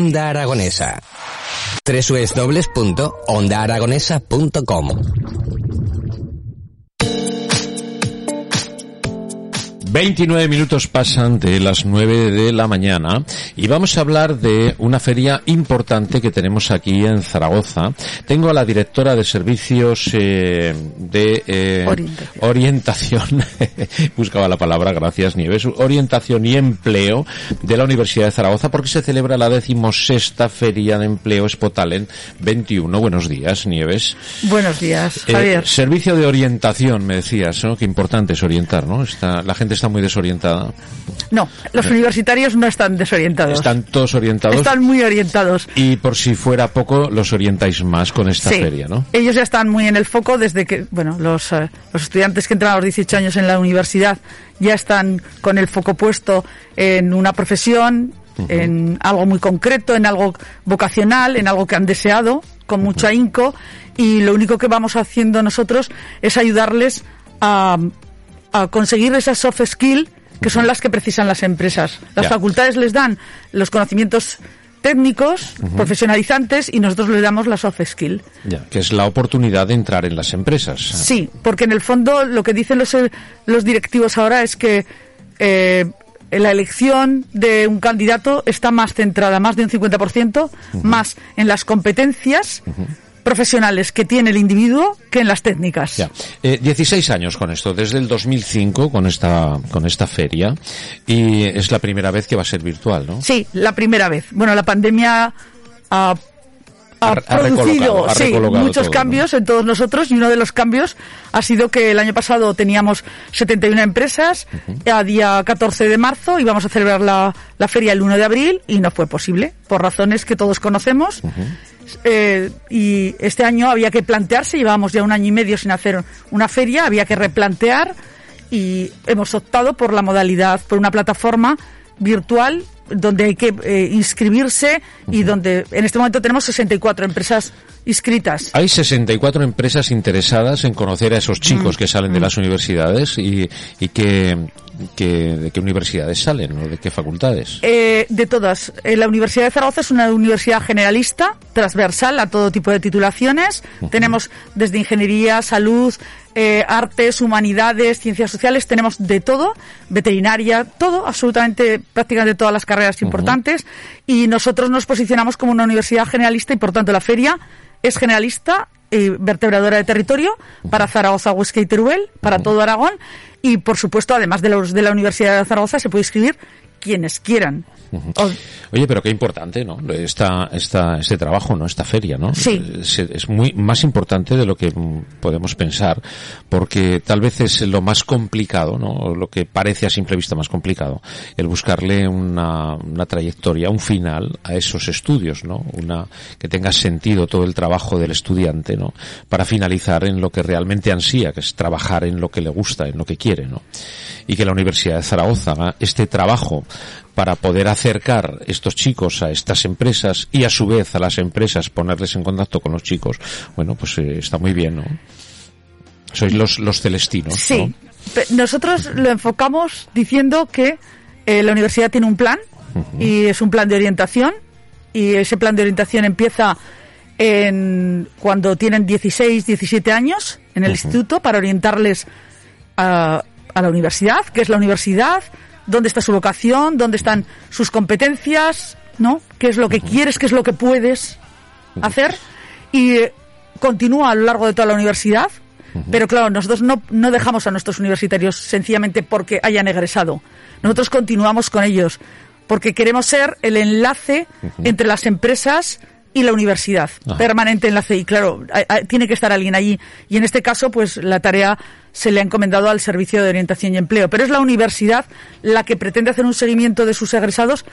Onda Aragonesa. www.ondaaragonesa.com 29 minutos pasan de las 9 de la mañana y vamos a hablar de una feria importante que tenemos aquí en Zaragoza. Tengo a la directora de servicios eh, de eh, orientación, buscaba la palabra, gracias Nieves, orientación y empleo de la Universidad de Zaragoza porque se celebra la decimosexta feria de empleo Spotalen 21. Buenos días, Nieves. Buenos días, Eh, Javier. servicio de orientación, me decías, ¿no? Que importante es orientar, ¿no? Está, la gente está muy desorientada. No, los universitarios no están desorientados. Están todos orientados. Están muy orientados. Y por si fuera poco, los orientáis más con esta Sí, feria, ¿no? Ellos ya están muy en el foco desde que, bueno, los, eh, los estudiantes que entran a los 18 años en la universidad ya están con el foco puesto en una profesión, en algo muy concreto, en algo vocacional, en algo que han deseado, con mucho ahínco, y lo único que vamos haciendo nosotros es ayudarles a, a conseguir esas soft skills que son las que precisan las empresas. Las facultades les dan los conocimientos técnicos, profesionalizantes, y nosotros les damos la soft skill. Ya, que es la oportunidad de entrar en las empresas. Sí, porque en el fondo lo que dicen los, los directivos ahora es que eh, la elección de un candidato está más centrada, más de un 50%, más en las competencias profesionales que tiene el individuo que en las técnicas. Ya. Eh, 16 años con esto, desde el 2005 con esta, con esta feria y es la primera vez que va a ser virtual, ¿no? Sí, la primera vez. Bueno, la pandemia ha, ha producido ha sí, muchos todo, cambios en todos nosotros y uno de los cambios ha sido que el año pasado teníamos 71 empresas, a día 14 de marzo íbamos a celebrar la, la feria el 1 de abril y no fue posible, por razones que todos conocemos. Eh, y este año había que plantearse, llevábamos ya un año y medio sin hacer una feria, había que replantear y hemos optado por la modalidad, por una plataforma virtual donde hay que eh, inscribirse y donde en este momento tenemos 64 empresas inscritas. Hay 64 empresas interesadas en conocer a esos Mm. chicos que salen de las universidades y, y que, que- de qué universidades salen o de qué facultades. Eh, de todas, Eh, la Universidad de Zaragoza es una universidad generalista, transversal a todo tipo de titulaciones. Tenemos desde ingeniería, salud, eh, artes, humanidades, ciencias sociales, tenemos de todo, veterinaria, todo, absolutamente, prácticamente todas las carreras importantes. Y nosotros nos posicionamos como una universidad generalista y por tanto la feria es generalista y vertebradora de territorio para Zaragoza, Huesca y Teruel, para todo Aragón. Y por supuesto, además de los de la Universidad de Zaragoza, se puede inscribir quienes quieran. Oye, pero qué importante, ¿no? Esta, esta, este trabajo, ¿no? Esta feria, ¿no? Sí. Es, es muy más importante de lo que podemos pensar, porque tal vez es lo más complicado, ¿no? Lo que parece a simple vista más complicado, el buscarle una, una trayectoria, un final a esos estudios, ¿no? Una, que tenga sentido todo el trabajo del estudiante, ¿no? Para finalizar en lo que realmente ansía, que es trabajar en lo que le gusta, en lo que quiere, ¿no? Y que la Universidad de Zaragoza haga este trabajo para poder acercar estos chicos a estas empresas y a su vez a las empresas ponerles en contacto con los chicos, bueno, pues eh, está muy bien, ¿no? Sois los, los celestinos, sí. Nosotros lo enfocamos diciendo que eh, la universidad tiene un plan y es un plan de orientación y ese plan de orientación empieza en cuando tienen 16, 17 años en el instituto para orientarles a, a la universidad, que es la universidad, dónde está su vocación, dónde están sus competencias, ¿no? ¿Qué es lo que quieres, qué es lo que puedes hacer? Y eh, continúa a lo largo de toda la universidad, pero claro, nosotros no, no dejamos a nuestros universitarios sencillamente porque hayan egresado. Nosotros continuamos con ellos porque queremos ser el enlace entre las empresas y la universidad, Ajá. permanente enlace. Y claro, tiene que estar alguien allí. Y en este caso, pues la tarea se le ha encomendado al Servicio de Orientación y Empleo. Pero es la universidad la que pretende hacer un seguimiento de sus egresados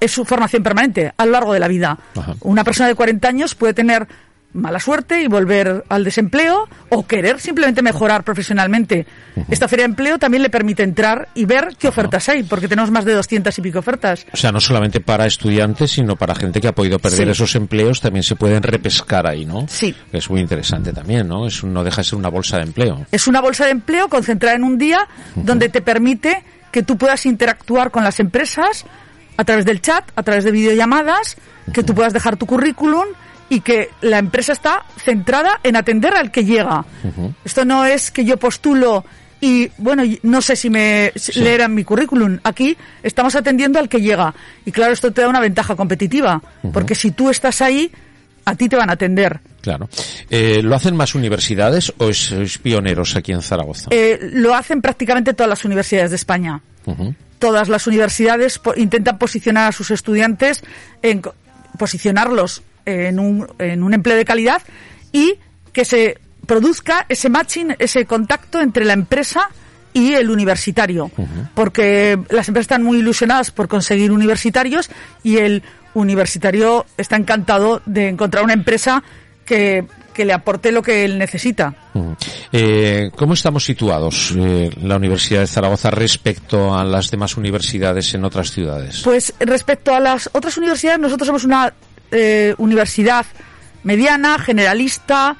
es su formación permanente a lo largo de la vida. Ajá. Una persona de 40 años puede tener mala suerte y volver al desempleo o querer simplemente mejorar profesionalmente. Esta feria de empleo también le permite entrar y ver qué ofertas hay, porque tenemos más de 200 y pico ofertas. O sea, no solamente para estudiantes, sino para gente que ha podido perder Sí. esos empleos, también se pueden repescar ahí, ¿no? Sí. Es muy interesante también, ¿no? Es, no deja de ser una bolsa de empleo. Es una bolsa de empleo concentrada en un día donde te permite que tú puedas interactuar con las empresas, a través del chat, a través de videollamadas, que tú puedas dejar tu currículum y que la empresa está centrada en atender al que llega. Esto no es que yo postulo y, bueno, no sé si me leerán mi currículum. Aquí estamos atendiendo al que llega. Y claro, esto te da una ventaja competitiva, porque si tú estás ahí, a ti te van a atender. Claro. Eh, ¿Lo hacen más universidades o es, pioneros aquí en Zaragoza? Eh, lo hacen prácticamente todas las universidades de España. Todas las universidades intentan posicionar a sus estudiantes, en, posicionarlos en un, en un empleo de calidad y que se produzca ese matching, ese contacto entre la empresa y el universitario. Porque las empresas están muy ilusionadas por conseguir universitarios y el universitario está encantado de encontrar una empresa que, que le aporte lo que él necesita. Eh, ¿Cómo estamos situados eh, la Universidad de Zaragoza respecto a las demás universidades en otras ciudades? Pues respecto a las otras universidades, nosotros somos una eh, universidad mediana, generalista,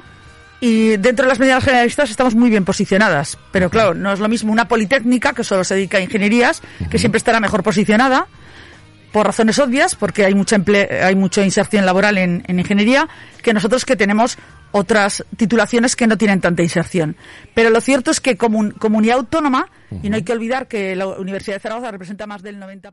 y dentro de las medianas generalistas estamos muy bien posicionadas. Pero claro, no es lo mismo una politécnica, que solo se dedica a ingenierías, que siempre estará mejor posicionada, por razones obvias, porque hay mucha, hay mucha inserción laboral en, ingeniería, que nosotros que tenemos otras titulaciones que no tienen tanta inserción. Pero lo cierto es que como comunidad autónoma, y no hay que olvidar que la Universidad de Zaragoza representa más del 90%.